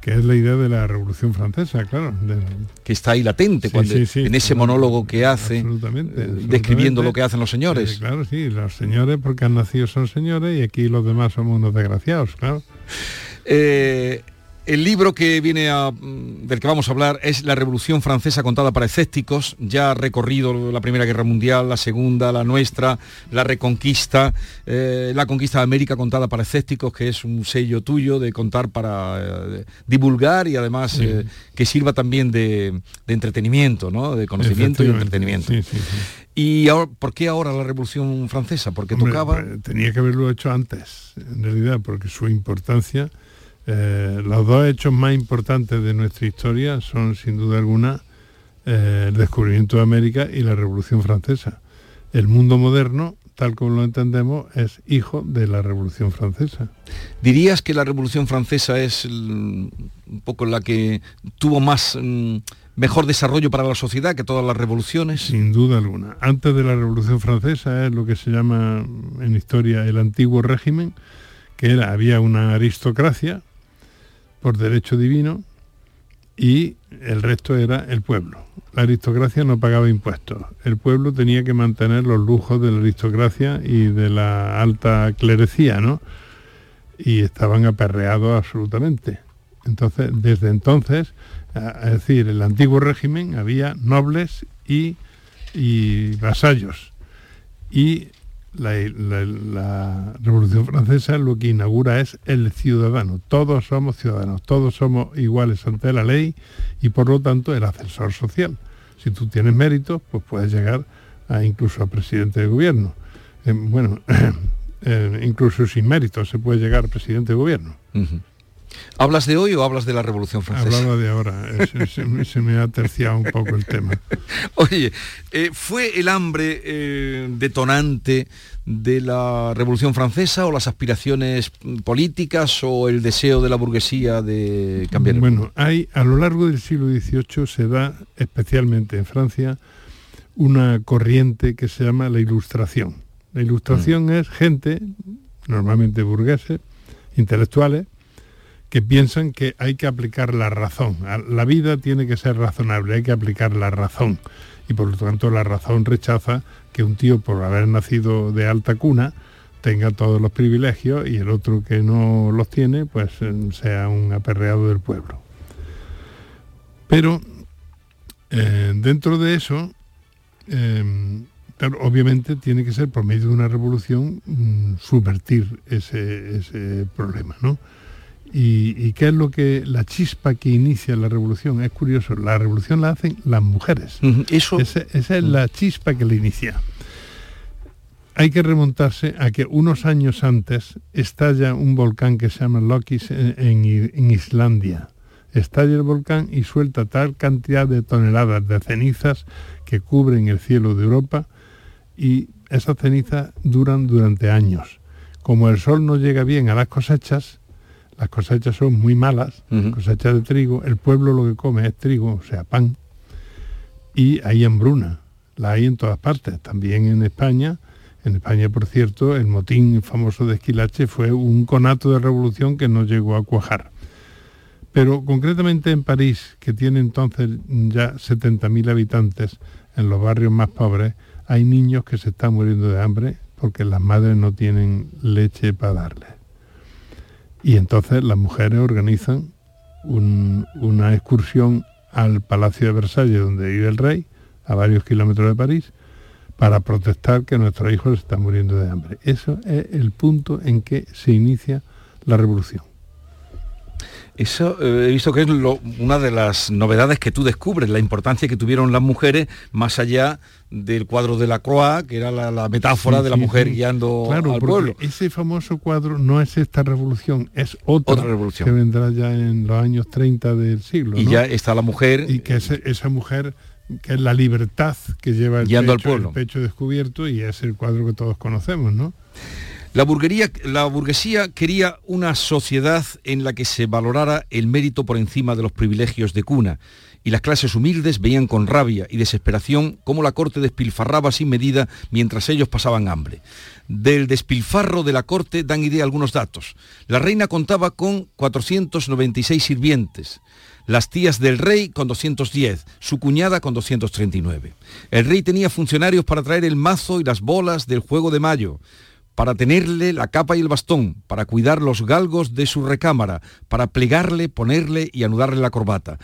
que es la idea de la Revolución Francesa, claro. de- que está ahí latente Sí, cuando, sí, sí, en ese monólogo que hace absolutamente, eh, absolutamente. describiendo lo que hacen los señores. Eh, claro, sí, los señores porque han nacido son señores y aquí los demás somos unos desgraciados, claro. Eh, el libro que viene a, mm, del que vamos a hablar es La Revolución Francesa contada para escépticos. Ya ha recorrido la Primera Guerra Mundial, la Segunda, la nuestra, la Reconquista, eh, la Conquista de América contada para escépticos, que es un sello tuyo de contar para eh, divulgar y además Sí. eh, que sirva también de, de entretenimiento, ¿no? de conocimiento y entretenimiento. sí, sí, sí. ¿Y ahora, por qué ahora la Revolución Francesa? Porque Hombre, tocaba... pues, tenía que haberlo hecho antes, en realidad, porque su importancia, eh, los dos hechos más importantes de nuestra historia son, sin duda alguna, eh, el descubrimiento de América y la Revolución Francesa. El mundo moderno, tal como lo entendemos, es hijo de la Revolución Francesa. ¿Dirías que la Revolución Francesa es el- un poco la que tuvo más mm, mejor desarrollo para la sociedad que todas las revoluciones? Sin duda alguna. Antes de la Revolución Francesa es lo que se llama en historia el antiguo régimen, que era, había una aristocracia por derecho divino y el resto era el pueblo. La aristocracia no pagaba impuestos. El pueblo tenía que mantener los lujos de la aristocracia y de la alta clerecía, ¿no? Y estaban aperreados absolutamente. Entonces, desde entonces, es decir, el antiguo régimen había nobles y, y vasallos. Y la, Revolución Francesa lo que inaugura es el ciudadano. Todos somos ciudadanos, todos somos iguales ante la ley y por lo tanto el ascensor social. Si tú tienes méritos, pues puedes llegar a incluso a presidente de gobierno. Eh, bueno, eh, incluso sin méritos se puede llegar a presidente de gobierno. ¿Hablas de hoy o hablas de la Revolución Francesa? Hablaba de ahora, eh, se, se me- se me ha terciado un poco el tema. Oye, eh, ¿fue el hambre eh, detonante de la Revolución Francesa o las aspiraciones mm, políticas o el deseo de la burguesía de cambiar el Bueno, hay a lo largo del siglo XVIII se da, especialmente en Francia, una corriente que se llama la ilustración. La ilustración es gente, normalmente burgueses, intelectuales, que piensan que hay que aplicar la razón. A- La vida tiene que ser razonable, hay que aplicar la razón. Y por lo tanto la razón rechaza que un tío por haber nacido de alta cuna tenga todos los privilegios y el otro que no los tiene, pues eh, sea un aperreado del pueblo. Pero eh, dentro de eso, eh, obviamente tiene que ser por medio de una revolución mm, subvertir ese, ese problema, ¿no? Y, y qué es lo que la chispa que inicia la revolución? Es curioso, la revolución la hacen las mujeres. Eso, Esa, esa es la chispa que la inicia. Hay que remontarse a que unos años antes estalla un volcán que se llama Lokis en, en Islandia. estalla el volcán y suelta tal cantidad de toneladas de cenizas que cubren el cielo de Europa y esas cenizas duran durante años. Como el sol no llega bien a las cosechas, las cosechas son muy malas, cosechas de trigo, el pueblo lo que come es trigo, o sea, pan, y hay hambruna, la hay en todas partes, también en España. En España, por cierto, el motín famoso de Esquilache fue un conato de revolución que no llegó a cuajar. Pero concretamente en París, que tiene entonces ya 70.000 habitantes, en los barrios más pobres, hay niños que se están muriendo de hambre porque las madres no tienen leche para darles. Y entonces las mujeres organizan una excursión al Palacio de Versalles, donde vive el rey, a varios kilómetros de París, para protestar que nuestros hijos están muriendo de hambre. Eso es el punto en que se inicia la revolución. Eso eh, he visto que es una de las novedades que tú descubres, la importancia que tuvieron las mujeres más allá del cuadro de la Croix, que era la, metáfora de la mujer guiando claro, al pueblo. Ese famoso cuadro no es esta revolución, es otra, revolución que vendrá ya en los años 30 del siglo. Y ya está la mujer. Y que esa mujer que es la libertad que lleva el, guiando pecho, al pueblo. el pecho descubierto y es el cuadro que todos conocemos, ¿no? La, burguesía quería una sociedad en la que se valorara el mérito por encima de los privilegios de cuna, y las clases humildes veían con rabia y desesperación cómo la corte despilfarraba sin medida mientras ellos pasaban hambre. Del despilfarro de la corte dan idea algunos datos. La reina contaba con 496 sirvientes, las tías del rey con 210, su cuñada con 239. El rey tenía funcionarios para traer el mazo y las bolas del juego de mayo, para tenerle la capa y el bastón, para cuidar los galgos de su recámara, para plegarle, ponerle y anudarle la corbata.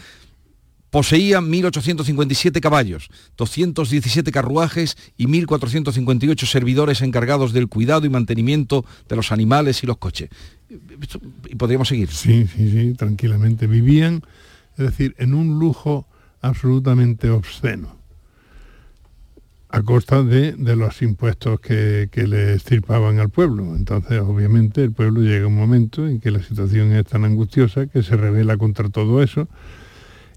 Poseía 1.857 caballos, 217 carruajes y 1.458 servidores encargados del cuidado y mantenimiento de los animales y los coches. Y podríamos seguir. Sí, sí, sí, tranquilamente. Vivían, es decir, en un lujo absolutamente obsceno a costa de, los impuestos que, le estirpaban al pueblo. Entonces, obviamente, el pueblo llega un momento en que la situación es tan angustiosa que se revela contra todo eso.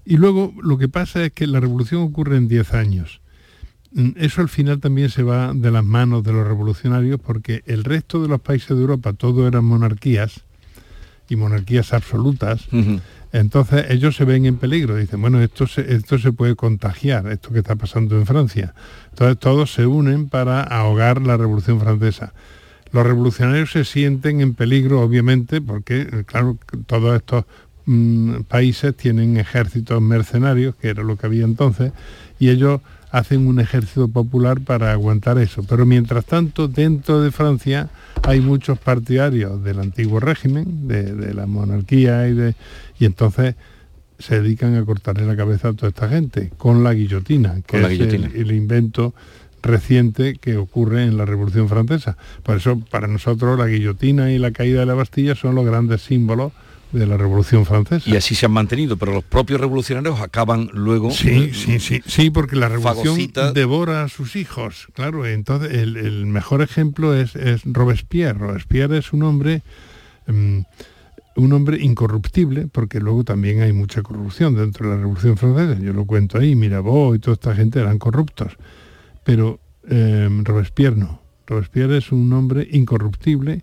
Y luego lo que pasa es que la revolución ocurre en 10 años. Mm, eso al final también se va de las manos de los revolucionarios porque el resto de los países de Europa, todo eran monarquías y monarquías absolutas. Entonces ellos se ven en peligro, dicen, bueno, esto se, esto se puede contagiar, esto que está pasando en Francia. Entonces todos se unen para ahogar la Revolución Francesa. Los revolucionarios se sienten en peligro, obviamente, porque, claro, todos estos mm, países tienen ejércitos mercenarios, que era lo que había entonces, y ellos hacen un ejército popular para aguantar eso. Pero mientras tanto, dentro de Francia hay muchos partidarios del antiguo régimen, de, la monarquía y de. y entonces se dedican a cortarle la cabeza a toda esta gente, con la guillotina, que es El, invento reciente que ocurre en la Revolución Francesa. Por eso, para nosotros, la guillotina y la caída de la Bastilla son los grandes símbolos de la Revolución Francesa. Y así se han mantenido, pero los propios revolucionarios acaban luego... Sí, sí, sí, sí, porque la revolución devora a sus hijos, claro. Entonces, el, mejor ejemplo es, es, Robespierre. Robespierre es un hombre... Mm, un hombre incorruptible, porque luego también hay mucha corrupción dentro de la Revolución Francesa. Yo lo cuento ahí, Mirabeau y toda esta gente eran corruptos. Pero eh, Robespierre no. Robespierre es un hombre incorruptible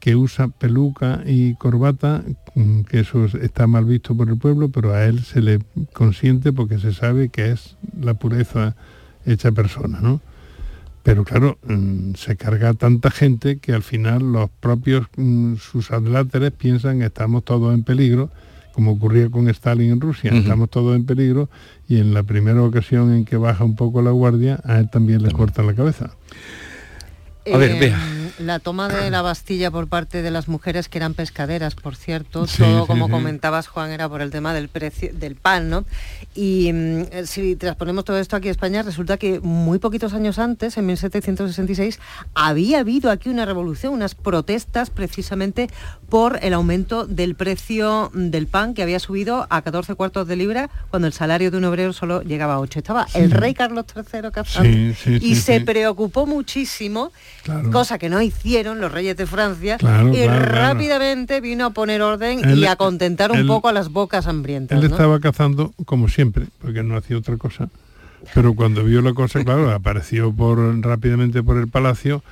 que usa peluca y corbata, mm, que eso está mal visto por el pueblo, pero a él se le consiente porque se sabe que es la pureza hecha persona, ¿no? Pero claro, mm, se carga tanta gente que al final los propios, mm, sus adláteres piensan que estamos todos en peligro, como ocurría con Stalin en Rusia, estamos todos en peligro y en la primera ocasión en que baja un poco la guardia, a él también le cortan la cabeza. A ver, vea la toma de la Bastilla por parte de las mujeres que eran pescaderas, por cierto, todo como comentabas Juan era por el tema del precio del pan, ¿no? Y mm, si transponemos todo esto aquí a España, resulta que muy poquitos años antes, en 1766, había habido aquí una revolución, unas protestas precisamente por el aumento del precio del pan que había subido a 14 cuartos de libra cuando el salario de un obrero solo llegaba a 8. Estaba el rey Carlos III cazando y se preocupó muchísimo, cosa que no hizo hicieron los reyes de Francia Claro, y claro, claro. rápidamente vino a poner orden Él- y a contentar un él- poco a las bocas hambrientas. Él ¿no? estaba cazando como siempre, porque no hacía otra cosa. Pero cuando vio la cosa, claro, apareció por rápidamente por el palacio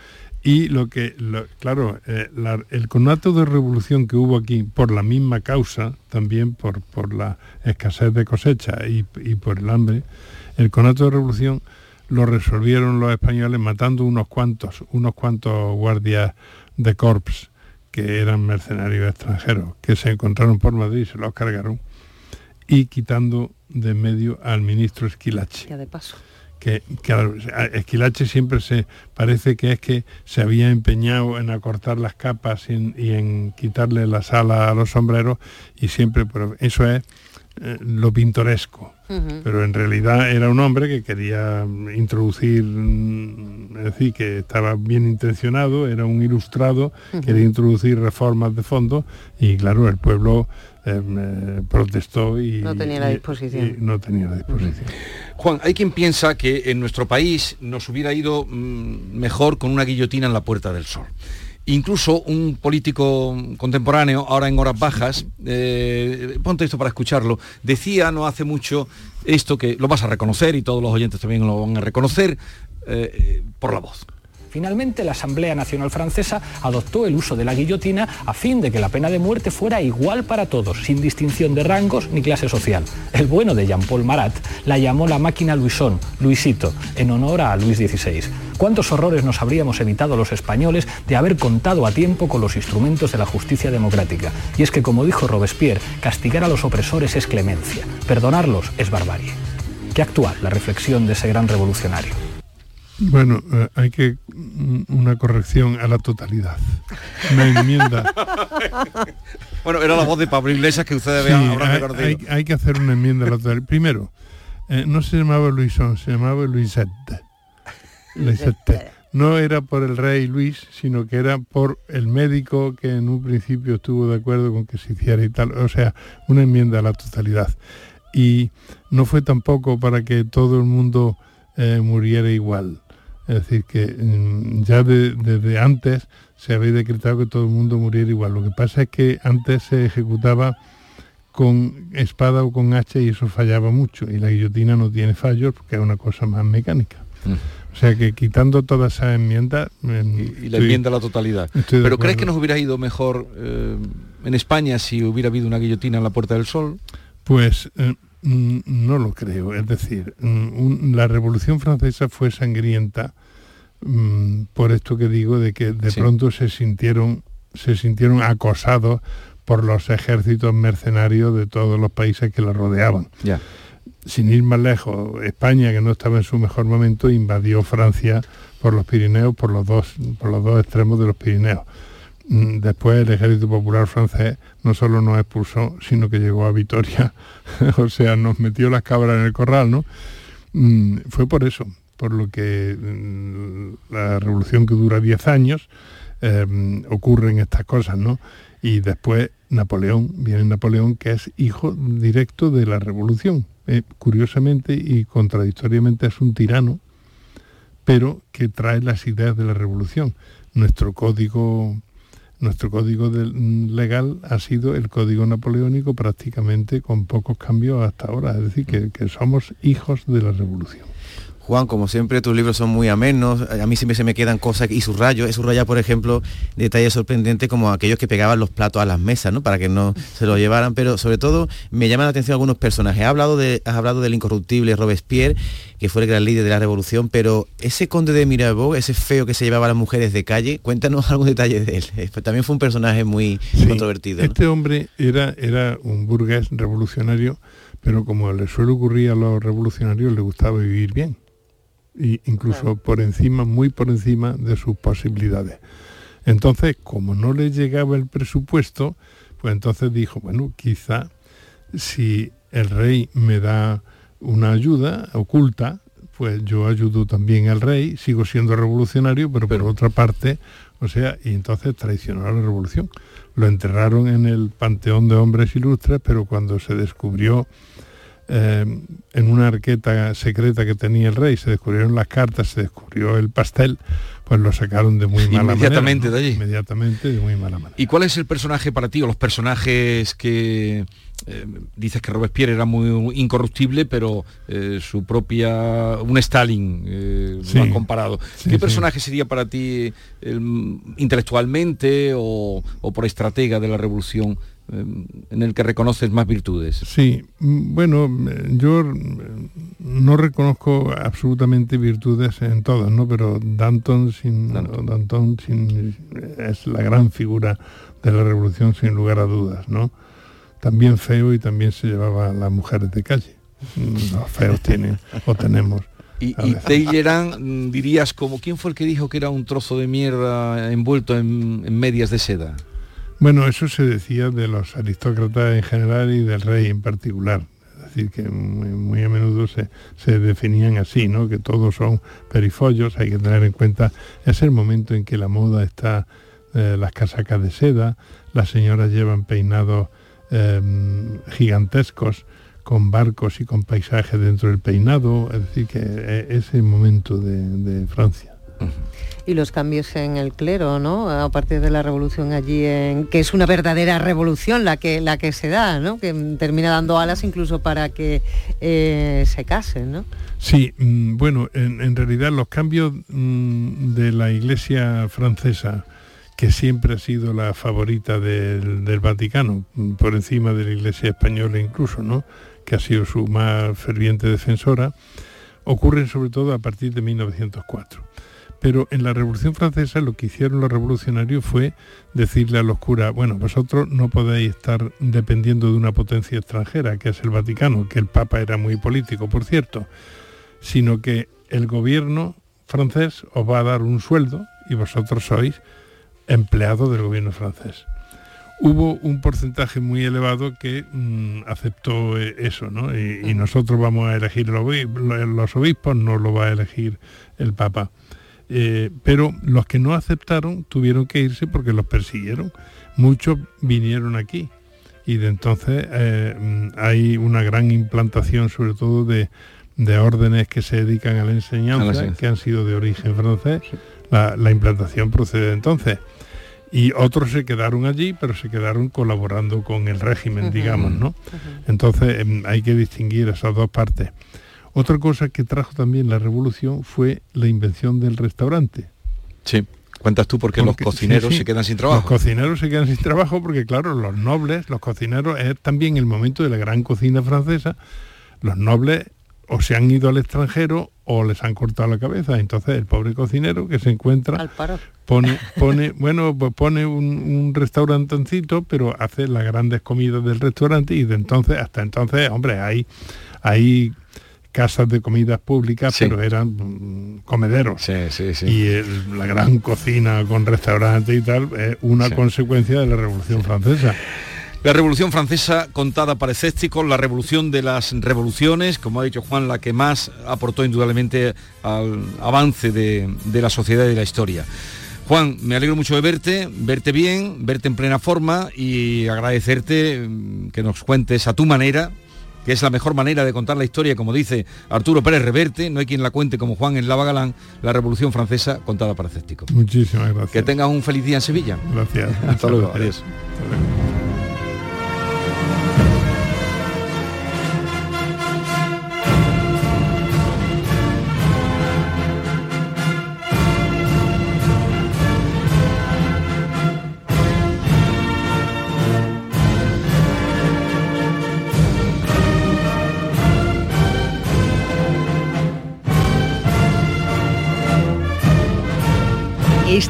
y lo que, lo- claro, eh, la- el conato de revolución que hubo aquí por la misma causa, también por, por la escasez de cosecha y, y por el hambre, el conato de revolución lo resolvieron los españoles matando unos cuantos, unos cuantos guardias de corps que eran mercenarios extranjeros, que se encontraron por Madrid y se los cargaron y quitando de en medio al ministro Esquilache. Ya de paso. Que, Esquilache siempre se parece que es que se había empeñado en acortar las capas y en, y en quitarle las alas a los sombreros y siempre, pero eso es eh, lo pintoresco. Pero en realidad era un hombre que quería mm, introducir, mm, es decir, que estaba bien intencionado, era un ilustrado, quería introducir reformas de fondo y claro, el pueblo eh, protestó y No tenía la disposición. y no tenía la disposición. Juan, hay quien piensa que en nuestro país nos hubiera ido mm, mejor con una guillotina en la Puerta del Sol. Incluso un político contemporáneo, ahora en horas bajas, eh, ponte esto para escucharlo, decía no hace mucho esto que lo vas a reconocer y todos los oyentes también lo van a reconocer eh, por la voz. Finalmente, la Asamblea Nacional Francesa adoptó el uso de la guillotina a fin de que la pena de muerte fuera igual para todos, sin distinción de rangos ni clase social. El bueno de Jean-Paul Marat la llamó la máquina Luisón, Luisito, en honor a Luis XVI. ¿Cuántos horrores nos habríamos evitado los españoles de haber contado a tiempo con los instrumentos de la justicia democrática? Y es que, como dijo Robespierre, castigar a los opresores es clemencia, perdonarlos es barbarie. Qué actual la reflexión de ese gran revolucionario. Bueno, eh, hay que mm, una corrección a la totalidad. Una enmienda. Bueno, era la voz de Pablo Iglesias que ustedes Sí, habrán hay- hay que hacer una enmienda a la totalidad. Primero, eh, no se llamaba Luisón, se llamaba Luisette. Luisette. No era por el rey Luis, sino que era por el médico que en un principio estuvo de acuerdo con que se hiciera y tal. O sea, una enmienda a la totalidad. Y no fue tampoco para que todo el mundo eh, muriera igual. Es decir, que mm, ya de- desde antes se había decretado que todo el mundo muriera igual. Lo que pasa es que antes se ejecutaba con espada o con hacha y eso fallaba mucho. Y la guillotina no tiene fallos porque es una cosa más mecánica. O sea que quitando todas esas enmiendas... y la enmienda a la totalidad. Pero ¿crees que nos hubiera ido mejor eh, en España si hubiera habido una guillotina en la Puerta del Sol? Pues eh, mm, no lo creo. Es decir, mm, un- la Revolución Francesa fue sangrienta mm, por esto que digo de que de Sí. pronto se sintieron se sintieron acosados por los ejércitos mercenarios de todos los países que la rodeaban. Sin ir más lejos, España, que no estaba en su mejor momento, invadió Francia por los Pirineos, por los dos, por los dos extremos de los Pirineos. Mm, Después el ejército popular francés no solo nos expulsó, sino que llegó a Vitoria, o sea, nos metió las cabras en el corral, ¿no? Mm, Fue por eso, por lo que mm, la revolución que dura 10 años, eh, ocurren estas cosas, ¿no? Y después Napoleón, viene Napoleón que es hijo directo de la revolución. Eh, curiosamente y contradictoriamente es un tirano, pero que trae las ideas de la revolución. Nuestro código, nuestro código del- legal ha sido el código napoleónico prácticamente con pocos cambios hasta ahora. Es decir, que somos hijos de la revolución. Juan, como siempre, tus libros son muy amenos. A mí siempre se me quedan cosas y subrayo. He subrayado, por ejemplo, detalles sorprendentes como aquellos que pegaban los platos a las mesas, ¿no? Para que no se los llevaran. Pero sobre todo me llaman la atención algunos personajes. Has hablado, de, has hablado del incorruptible Robespierre, que fue el gran líder de la revolución, pero ese conde de Mirabeau, ese feo que se llevaba a las mujeres de calle, cuéntanos algún detalle de él. Eh, También fue un personaje muy controvertido. ¿no? Este hombre era, era un burgués revolucionario, pero como le suele ocurrir a los revolucionarios, le gustaba vivir bien. Incluso por encima, muy por encima de sus posibilidades. Entonces, como no le llegaba el presupuesto, pues entonces dijo, bueno, quizá si el rey me da una ayuda oculta, pues yo ayudo también al rey, sigo siendo revolucionario, pero, por otra parte, o sea, y entonces traicionó a la revolución. Lo enterraron en el Panteón de Hombres Ilustres, pero cuando se descubrió eh, en una arqueta secreta que tenía el rey, se descubrieron las cartas, se descubrió el pastel, pues lo sacaron de muy mala Inmediatamente manera. de allí. Inmediatamente de muy mala manera. ¿Y cuál es el personaje para ti o los personajes que eh, dices que Robespierre era muy incorruptible, pero eh, su propia un Stalin Sí. lo han comparado. Sí, ¿Qué sí. personaje sería para ti el- intelectualmente o, o por estratega de la revolución en el que reconoces más virtudes? Sí, mm, bueno, eh, yo mm, no reconozco absolutamente virtudes en todas, ¿no? Pero Danton, sin, Danton. sin- es la gran figura de la revolución sin lugar a dudas, ¿no? También feo y también se llevaba a las mujeres de calle. Mm, Los feos tienen o tenemos. Y, y dirías como, ¿quién fue el que dijo que era un trozo de mierda envuelto en, en medias de seda? Bueno, eso se decía de los aristócratas en general y del rey en particular. Es decir, que muy, a menudo se, se definían así, ¿no? Que todos son perifollos, hay que tener en cuenta, es el momento en que la moda está, eh, las casacas de seda, las señoras llevan peinados eh, gigantescos con barcos y con paisajes dentro del peinado, es decir, que eh, es el momento de Francia. Y los cambios en el clero, ¿no? A partir de la revolución allí, que es una verdadera revolución la que, la que se da, ¿no? Que termina dando alas incluso para que eh, se casen, ¿no? Sí, mm, bueno, en, en realidad los cambios mm, de la Iglesia francesa, que siempre ha sido la favorita del, del Vaticano, mm, por encima de la Iglesia española incluso, ¿no? que ha sido su más ferviente defensora, ocurren sobre todo a partir de 1904. Pero en la Revolución Francesa lo que hicieron los revolucionarios fue decirle a los curas, bueno, vosotros no podéis estar dependiendo de una potencia extranjera, que es el Vaticano, que el Papa era muy político, por cierto, sino que el gobierno francés os va a dar un sueldo y vosotros sois empleados del gobierno francés. Hubo un porcentaje muy elevado que mm, aceptó eh, eso, ¿no? Y, y nosotros vamos a elegir los obispos, no lo va a elegir el Papa. Eh, pero los que no aceptaron tuvieron que irse porque los persiguieron. Muchos vinieron aquí y de entonces eh, hay una gran implantación sobre todo de, de órdenes que se dedican a la enseñanza, A la enseñanza. que han sido de origen francés. La, la implantación procede de entonces. Y otros se quedaron allí, pero se quedaron colaborando con el régimen, digamos, ¿no? Entonces em, hay que distinguir esas dos partes. Otra cosa que trajo también la revolución fue la invención del restaurante. Sí. Cuentas tú porque, Porque- los cocineros sí, sí. se quedan sin Los trabajo. cocineros se quedan sin trabajo porque, claro, los nobles, los cocineros, es también el momento de la gran cocina francesa. Los nobles o se han ido al extranjero o les han cortado la cabeza. Entonces el pobre cocinero que se encuentra pone, pone, bueno, pues pone un, un restaurantancito, pero hace las grandes comidas del restaurante y de entonces, hasta entonces, hombre, hay, hay casas de comidas públicas, Sí. pero eran mm, comederos. Sí, sí, sí. Y el- la gran cocina con restaurante y tal es una Sí. consecuencia de la Revolución Francesa. La Revolución Francesa contada para escépticos, la revolución de las revoluciones, como ha dicho Juan, la que más aportó indudablemente al avance de, de la sociedad y de la historia. Juan, me alegro mucho de verte, verte bien, verte en plena forma y agradecerte mm, que nos cuentes a tu manera, que es la mejor manera de contar la historia, como dice Arturo Pérez Reverte, no hay quien la cuente como Juan en Lava Galán, la Revolución Francesa contada para escépticos. Muchísimas gracias. Que tengas un feliz día en Sevilla. Gracias. Hasta luego, gracias. adiós.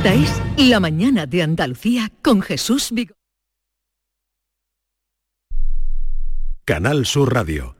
Esta es La mañana de Andalucía con Jesús Vigor. Canal Sur Radio.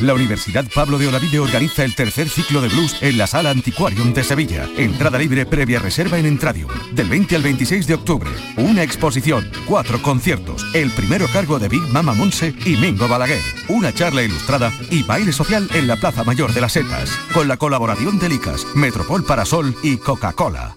La Universidad Pablo de Olavide organiza el tercer ciclo de blues en la Sala Antiquarium de Sevilla. Entrada libre previa reserva en Entradium. Del 20 al 26 de octubre. Una exposición, cuatro conciertos. El primero cargo de Big Mama Monse y Mingo Balaguer. Una charla ilustrada y baile social en la Plaza Mayor de las Setas. Con la colaboración de Licas, Metropol Parasol y Coca-Cola.